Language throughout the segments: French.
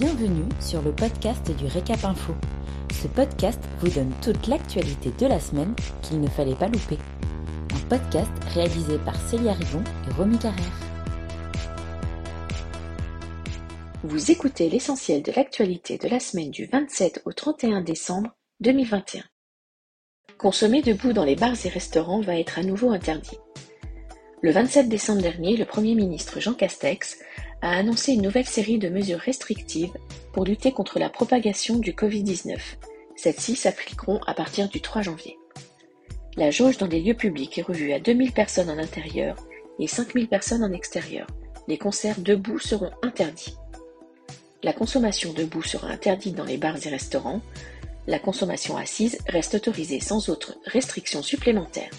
Bienvenue sur le podcast du Récap Info. Ce podcast vous donne toute l'actualité de la semaine qu'il ne fallait pas louper. Un podcast réalisé par Célia Rivon et Romy Carrère. Vous écoutez l'essentiel de l'actualité de la semaine du 27 au 31 décembre 2021. Consommer debout dans les bars et restaurants va être à nouveau interdit. Le 27 décembre dernier, le Premier ministre Jean Castex a annoncé une nouvelle série de mesures restrictives pour lutter contre la propagation du Covid-19. Celles-ci s'appliqueront à partir du 3 janvier. La jauge dans les lieux publics est revue à 2000 personnes en intérieur et 5000 personnes en extérieur. Les concerts debout seront interdits. La consommation debout sera interdite dans les bars et restaurants. La consommation assise reste autorisée sans autre restriction supplémentaire.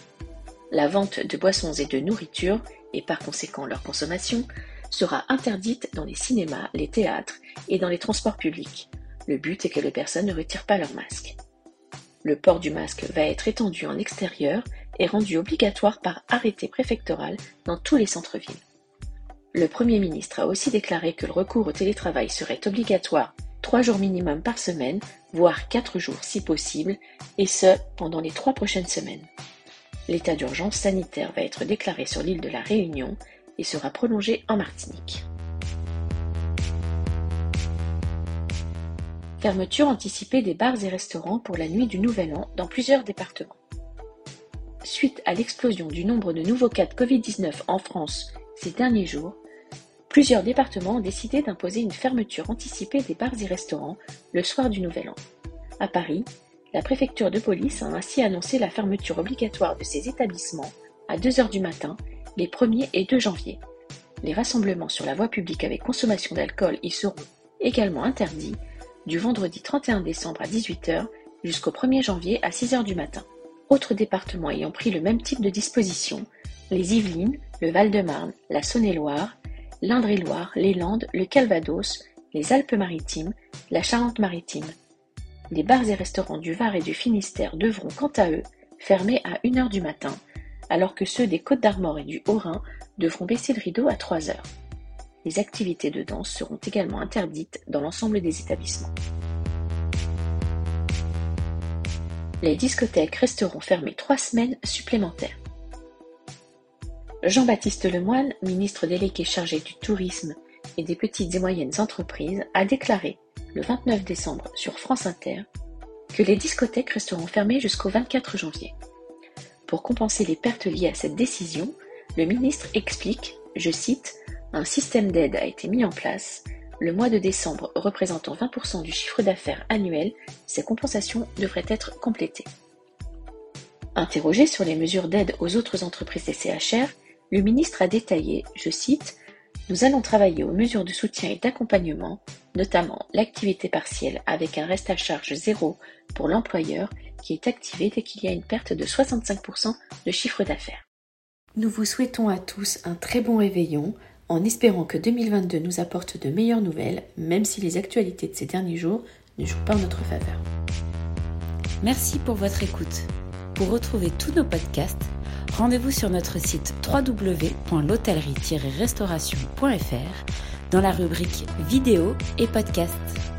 La vente de boissons et de nourriture, et par conséquent leur consommation, sera interdite dans les cinémas, les théâtres et dans les transports publics. Le but est que les personnes ne retirent pas leur masque. Le port du masque va être étendu en extérieur et rendu obligatoire par arrêté préfectoral dans tous les centres-villes. Le Premier ministre a aussi déclaré que le recours au télétravail serait obligatoire trois jours minimum par semaine, voire quatre jours si possible, et ce, pendant les trois prochaines semaines. L'état d'urgence sanitaire va être déclaré sur l'île de la Réunion et sera prolongé en Martinique. Fermeture anticipée des bars et restaurants pour la nuit du Nouvel An dans plusieurs départements. Suite à l'explosion du nombre de nouveaux cas de Covid-19 en France ces derniers jours, plusieurs départements ont décidé d'imposer une fermeture anticipée des bars et restaurants le soir du Nouvel An. À Paris, la préfecture de police a ainsi annoncé la fermeture obligatoire de ces établissements à 2 heures du matin les 1er et 2 janvier. Les rassemblements sur la voie publique avec consommation d'alcool y seront également interdits du vendredi 31 décembre à 18h jusqu'au 1er janvier à 6h du matin. Autres départements ayant pris le même type de disposition, les Yvelines, le Val-de-Marne, la Saône-et-Loire, l'Indre-et-Loire, les Landes, le Calvados, les Alpes-Maritimes, la Charente-Maritime, les bars et restaurants du Var et du Finistère devront quant à eux fermer à 1h du matin, alors que ceux des Côtes d'Armor et du Haut-Rhin devront baisser le rideau à 3h. Les activités de danse seront également interdites dans l'ensemble des établissements. Les discothèques resteront fermées trois semaines supplémentaires. Jean-Baptiste Lemoine, ministre délégué chargé du tourisme et des petites et moyennes entreprises, a déclaré le 29 décembre sur France Inter que les discothèques resteront fermées jusqu'au 24 janvier. Pour compenser les pertes liées à cette décision, le ministre explique, je cite, un système d'aide a été mis en place. Le mois de décembre représentant 20% du chiffre d'affaires annuel, ces compensations devraient être complétées. Interrogé sur les mesures d'aide aux autres entreprises des CHR, le ministre a détaillé, je cite, nous allons travailler aux mesures de soutien et d'accompagnement, notamment l'activité partielle avec un reste à charge zéro pour l'employeur qui est activé dès qu'il y a une perte de 65% de chiffre d'affaires. Nous vous souhaitons à tous un très bon réveillon en espérant que 2022 nous apporte de meilleures nouvelles, même si les actualités de ces derniers jours ne jouent pas en notre faveur. Merci pour votre écoute. Pour retrouver tous nos podcasts, rendez-vous sur notre site www.l'hôtellerie-restauration.fr dans la rubrique vidéo et podcasts.